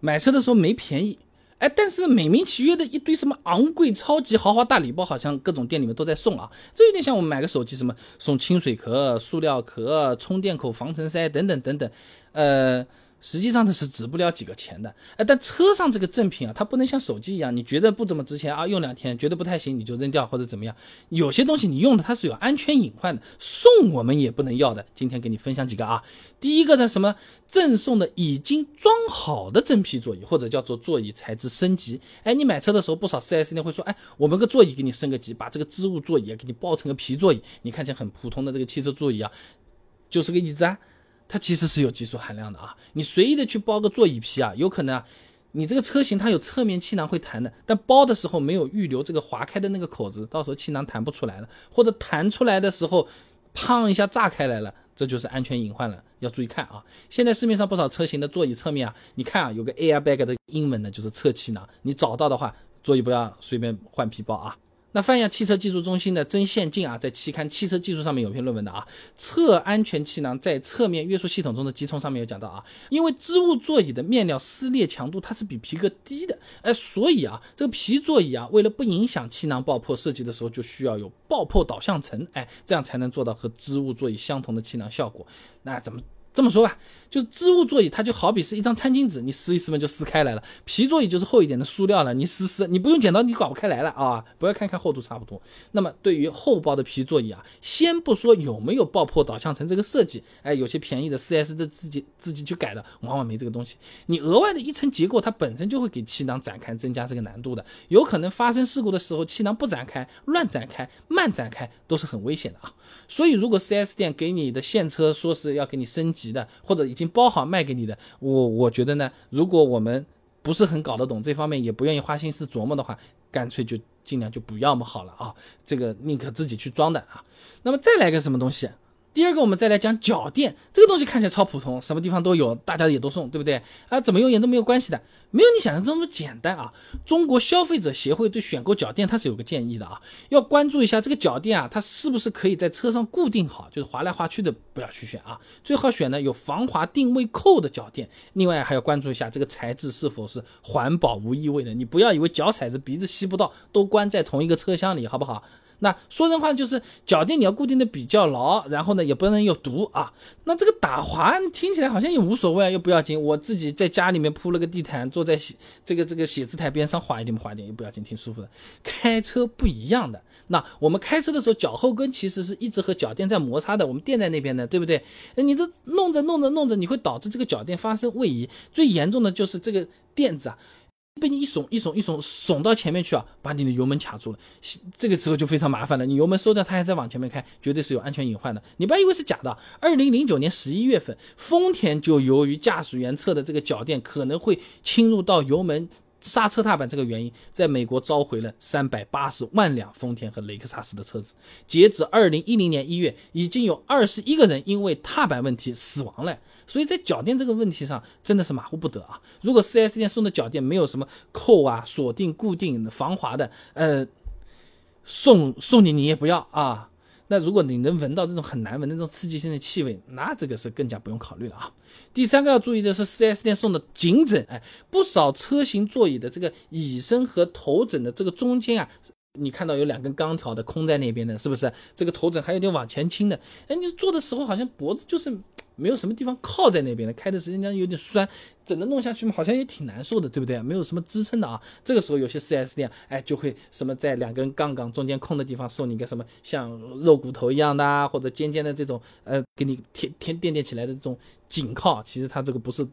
买车的时候没便宜，哎，但是美名其曰的一堆什么昂贵超级豪华大礼包，好像各种店里面都在送啊。这有点像我们买个手机，什么送清水壳、塑料壳、充电口、防尘塞等等等等，呃。实际上它是值不了几个钱的，哎，但车上这个赠品啊，它不能像手机一样，你觉得不怎么值钱啊，用两天觉得不太行，你就扔掉或者怎么样。有些东西你用的它是有安全隐患的，送我们也不能要的。今天给你分享几个啊，第一个呢，什么赠送的已经装好的真皮座椅，或者叫做座椅材质升级。哎，你买车的时候不少 4S 店会说，哎，我们个座椅给你升个级，把这个织物座椅给你包成个皮座椅，你看起来很普通的这个汽车座椅啊，就是个椅子啊。它其实是有技术含量的啊！你随意的去包个座椅皮啊，有可能啊，你这个车型它有侧面气囊会弹的，但包的时候没有预留这个划开的那个口子，到时候气囊弹不出来了，或者弹出来的时候，砰一下炸开来了，这就是安全隐患了，要注意看啊！现在市面上不少车型的座椅侧面啊，你看啊，有个 airbag 的英文呢，就是侧气囊，你找到的话，座椅不要随便换皮包啊！那泛亚汽车技术中心的曾宪进啊，在期刊《汽车技术》上面有篇论文的啊，侧安全气囊在侧面约束系统中的集成上面有讲到啊，因为织物座椅的面料撕裂强度它是比皮革低的，哎，所以啊，这个皮座椅啊，为了不影响气囊爆破，设计的时候就需要有爆破导向层，哎，这样才能做到和织物座椅相同的气囊效果。那怎么？这么说吧，就是织物座椅，它就好比是一张餐巾纸，你撕一撕嘛就撕开来了。皮座椅就是厚一点的塑料了，你撕撕，你不用剪刀你搞不开来了啊！不要看看厚度差不多。那么对于厚包的皮座椅啊，先不说有没有爆破导向层这个设计，哎，有些便宜的 4S 的自己自己去改的，往往没这个东西。你额外的一层结构，它本身就会给气囊展开增加这个难度的，有可能发生事故的时候，气囊不展开、乱展开、慢展开都是很危险的啊。所以如果 4S 店给你的现车说是要给你升级，的或者已经包好卖给你的，我我觉得呢，如果我们不是很搞得懂这方面，也不愿意花心思琢磨的话，干脆就尽量就不要么好了啊，这个宁可自己去装的啊。那么再来个什么东西？第二个，我们再来讲脚垫，这个东西看起来超普通，什么地方都有，大家也都送，对不对啊？怎么用也都没有关系的，没有你想象这么简单啊！中国消费者协会对选购脚垫它是有个建议的啊，要关注一下这个脚垫啊，它是不是可以在车上固定好，就是滑来滑去的不要去选啊，最好选呢有防滑定位扣的脚垫。另外还要关注一下这个材质是否是环保无异味的，你不要以为脚踩着鼻子吸不到，都关在同一个车厢里，好不好？那说人话就是脚垫你要固定的比较牢，然后呢也不能有毒啊。那这个打滑听起来好像也无所谓啊，又不要紧。我自己在家里面铺了个地毯，坐在写这个这个写字台边上滑一点不滑一点也不要紧，挺舒服的。开车不一样的，那我们开车的时候脚后跟其实是一直和脚垫在摩擦的，我们垫在那边的，对不对？你这弄着弄着弄着，你会导致这个脚垫发生位移，最严重的就是这个垫子啊。被你一耸一耸一耸耸到前面去啊，把你的油门卡住了，这个时候就非常麻烦了。你油门收掉，它还在往前面开，绝对是有安全隐患的。你不要以为是假的。二零零九年十一月份，丰田就由于驾驶员侧的这个脚垫可能会侵入到油门。刹车踏板这个原因，在美国召回了三百八十万辆丰田和雷克萨斯的车子。截止二零一零年一月，已经有二十一个人因为踏板问题死亡了。所以在脚垫这个问题上，真的是马虎不得啊！如果 4S 店送的脚垫没有什么扣啊、锁定、固定、防滑的，呃，送送你你也不要啊。那如果你能闻到这种很难闻的那种刺激性的气味，那这个是更加不用考虑了啊。第三个要注意的是，4S 店送的颈枕，哎，不少车型座椅的这个椅身和头枕的这个中间啊，你看到有两根钢条的空在那边的，是不是？这个头枕还有点往前倾的，哎，你坐的时候好像脖子就是。没有什么地方靠在那边的，开的时间长有点酸，整个弄下去嘛，好像也挺难受的，对不对？没有什么支撑的啊。这个时候有些 4S 店，哎，就会什么在两根杠杠中间空的地方送你个什么像肉骨头一样的啊，或者尖尖的这种，呃，给你贴贴垫垫起来的这种颈靠。其实它这个不是。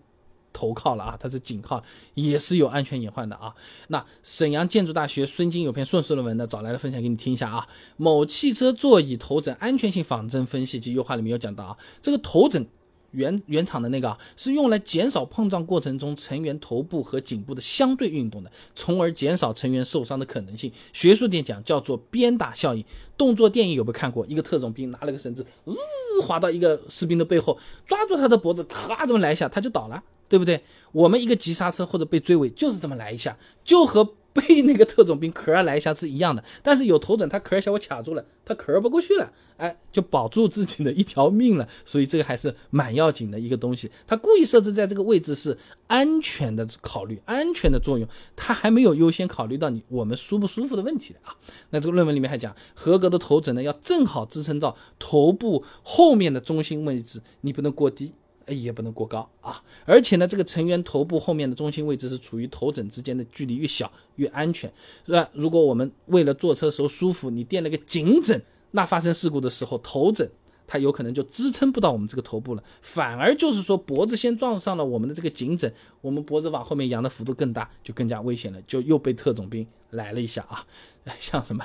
头靠了啊，它是颈靠，也是有安全隐患的啊。那沈阳建筑大学孙晶有篇硕士论文呢，找来了分享给你听一下啊。某汽车座椅头枕安全性仿真分析及优化里面有讲到啊，这个头枕原原厂的那个啊，是用来减少碰撞过程中成员头部和颈部的相对运动的，从而减少成员受伤的可能性。学术点讲叫做鞭打效应。动作电影有没有看过？一个特种兵拿了个绳子，日滑到一个士兵的背后，抓住他的脖子，咔这么来一下，他就倒了。对不对？我们一个急刹车或者被追尾，就是这么来一下，就和被那个特种兵壳儿来一下是一样的，但是有头枕，它壳儿小我卡住了，它壳儿不过去了，哎，就保住自己的一条命了。所以这个还是蛮要紧的一个东西。它故意设置在这个位置是安全的考虑，安全的作用，它还没有优先考虑到你我们舒不舒服的问题啊。那这个论文里面还讲，合格的头枕呢要正好支撑到头部后面的中心位置，你不能过低。也不能过高啊，而且呢，这个成员头部后面的中心位置是处于头枕之间的距离越小越安全，是吧？如果我们为了坐车时候舒服，你垫了个颈枕，那发生事故的时候，头枕它有可能就支撑不到我们这个头部了，反而就是说脖子先撞上了我们的这个颈枕，我们脖子往后面扬的幅度更大，就更加危险了，就又被特种兵来了一下啊，像什么？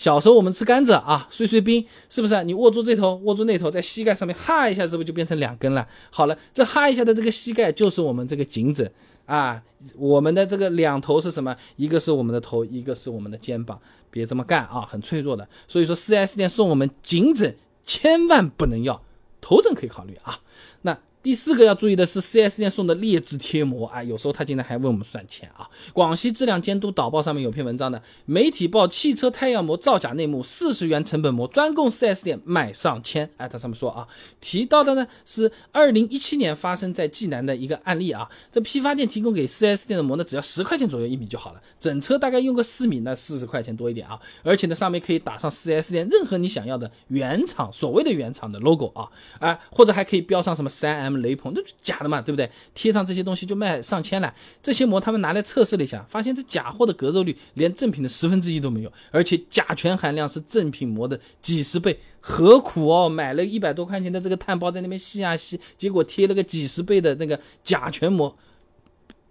小时候我们吃甘蔗啊，碎碎冰是不是？你握住这头，握住那头，在膝盖上面哈一下，是不是就变成两根了？好了，这哈一下的这个膝盖就是我们这个颈枕啊。我们的这个两头是什么？一个是我们的头，一个是我们的肩膀。别这么干啊，很脆弱的。所以说，4S 店送我们颈枕千万不能要，头枕可以考虑啊。那。第四个要注意的是，4S 店送的劣质贴膜啊，有时候他竟然还问我们算钱啊。广西质量监督导报上面有篇文章的，媒体报汽车太阳膜造假内幕，四十元成本膜专供 4S 店卖上千。哎，他上面说啊，提到的呢是二零一七年发生在济南的一个案例啊。这批发店提供给 4S 店的膜呢，只要十块钱左右一米就好了，整车大概用个四米，那四十块钱多一点啊。而且呢，上面可以打上 4S 店任何你想要的原厂所谓的原厂的 logo 啊，哎，或者还可以标上什么三 M。雷朋这假的嘛，对不对？贴上这些东西就卖上千了。这些膜他们拿来测试了一下，发现这假货的隔热率连正品的十分之一都没有，而且甲醛含量是正品膜的几十倍。何苦哦？买了一百多块钱的这个碳包在那边吸啊吸，结果贴了个几十倍的那个甲醛膜。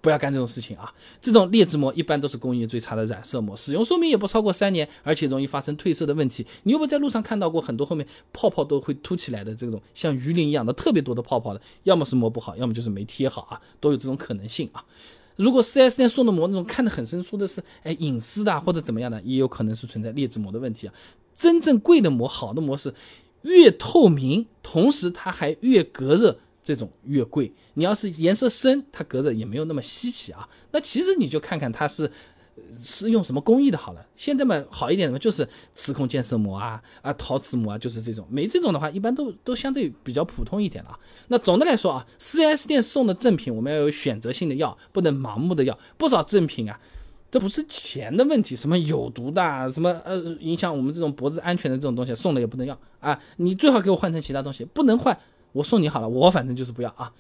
不要干这种事情啊！这种劣质膜一般都是工艺最差的染色膜，使用寿命也不超过三年，而且容易发生褪色的问题。你有没有在路上看到过很多后面泡泡都会凸起来的这种像鱼鳞一样的特别多的泡泡的？要么是膜不好，要么就是没贴好啊，都有这种可能性啊。如果 4S 店送的膜那种看得很生疏的是，哎，隐私的或者怎么样的，也有可能是存在劣质膜的问题啊。真正贵的膜，好的膜是越透明，同时它还越隔热。这种越贵，你要是颜色深，它隔着也没有那么稀奇啊。那其实你就看看它是是用什么工艺的好了。现在嘛好一点的嘛，就是磁控建设膜啊啊陶瓷膜啊，就是这种。没这种的话，一般都都相对比较普通一点了。那总的来说啊，4S 店送的赠品我们要有选择性的要，不能盲目的要。不少赠品啊，这不是钱的问题，什么有毒的，什么呃影响我们这种脖子安全的这种东西送了也不能要啊。你最好给我换成其他东西，不能换。我送你好了，我反正就是不要啊。